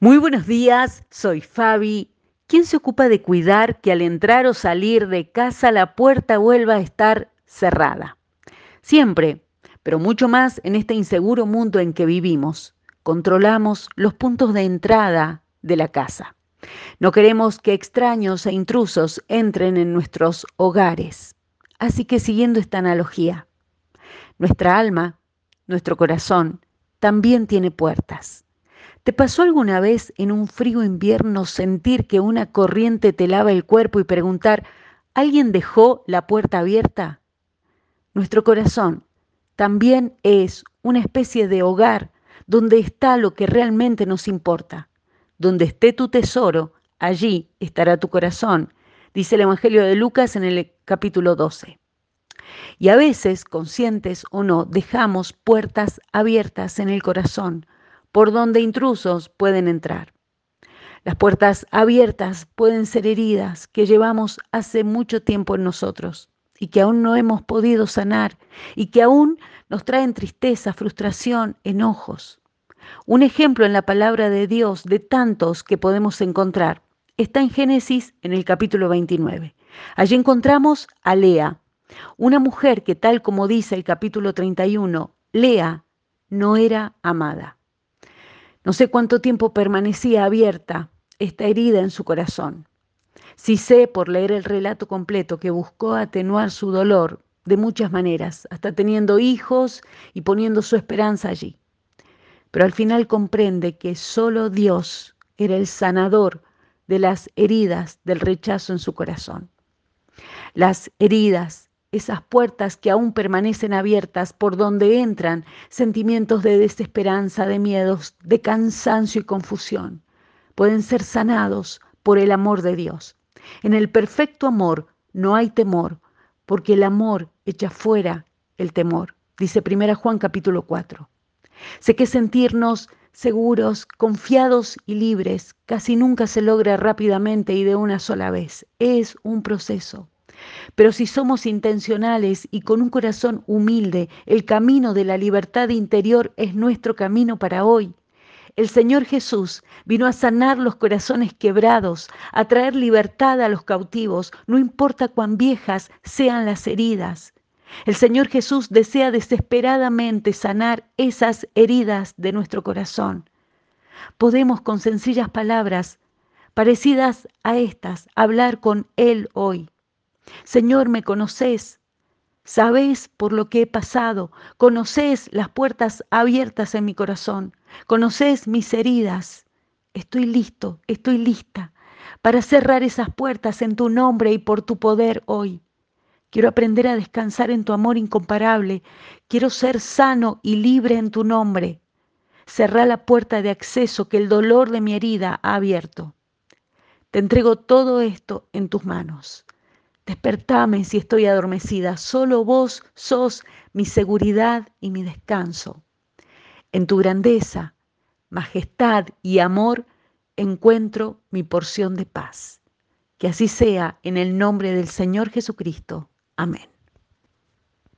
Muy buenos días, soy Fabi. ¿Quién se ocupa de cuidar que al entrar o salir de casa la puerta vuelva a estar cerrada? Siempre, pero mucho más en este inseguro mundo en que vivimos. Controlamos los puntos de entrada de la casa. No queremos que extraños e intrusos entren en nuestros hogares. Así que siguiendo esta analogía, nuestra alma, nuestro corazón, también tiene puertas ¿Te pasó alguna vez en un frío invierno sentir que una corriente te lava el cuerpo y preguntar, ¿alguien dejó la puerta abierta? Nuestro corazón también es una especie de hogar donde está lo que realmente nos importa. Donde esté tu tesoro, allí estará tu corazón, dice el Evangelio de Lucas en el capítulo 12. Y a veces, conscientes o no, dejamos puertas abiertas en el corazón por donde intrusos pueden entrar. Las puertas abiertas pueden ser heridas que llevamos hace mucho tiempo en nosotros y que aún no hemos podido sanar y que aún nos traen tristeza, frustración, enojos. Un ejemplo en la palabra de Dios de tantos que podemos encontrar está en Génesis en el capítulo 29. Allí encontramos a Lea, una mujer que tal como dice el capítulo 31, Lea no era amada. No sé cuánto tiempo permanecía abierta esta herida en su corazón. Sí sé por leer el relato completo que buscó atenuar su dolor de muchas maneras, hasta teniendo hijos y poniendo su esperanza allí. Pero al final comprende que solo Dios era el sanador de las heridas del rechazo en su corazón. Las heridas esas puertas que aún permanecen abiertas por donde entran sentimientos de desesperanza, de miedos, de cansancio y confusión. Pueden ser sanados por el amor de Dios. En el perfecto amor no hay temor, porque el amor echa fuera el temor, dice 1 Juan capítulo 4. Sé que sentirnos seguros, confiados y libres casi nunca se logra rápidamente y de una sola vez. Es un proceso. Pero si somos intencionales y con un corazón humilde, el camino de la libertad interior es nuestro camino para hoy. El Señor Jesús vino a sanar los corazones quebrados, a traer libertad a los cautivos, no importa cuán viejas sean las heridas. El Señor Jesús desea desesperadamente sanar esas heridas de nuestro corazón. Podemos con sencillas palabras, parecidas a estas, hablar con Él hoy. Señor, me conoces, sabes por lo que he pasado, conoces las puertas abiertas en mi corazón, conoces mis heridas. Estoy listo, estoy lista para cerrar esas puertas en tu nombre y por tu poder hoy. Quiero aprender a descansar en tu amor incomparable. Quiero ser sano y libre en tu nombre. Cerrá la puerta de acceso que el dolor de mi herida ha abierto. Te entrego todo esto en tus manos. Despertame si estoy adormecida, solo vos sos mi seguridad y mi descanso. En tu grandeza, majestad y amor encuentro mi porción de paz. Que así sea en el nombre del Señor Jesucristo. Amén.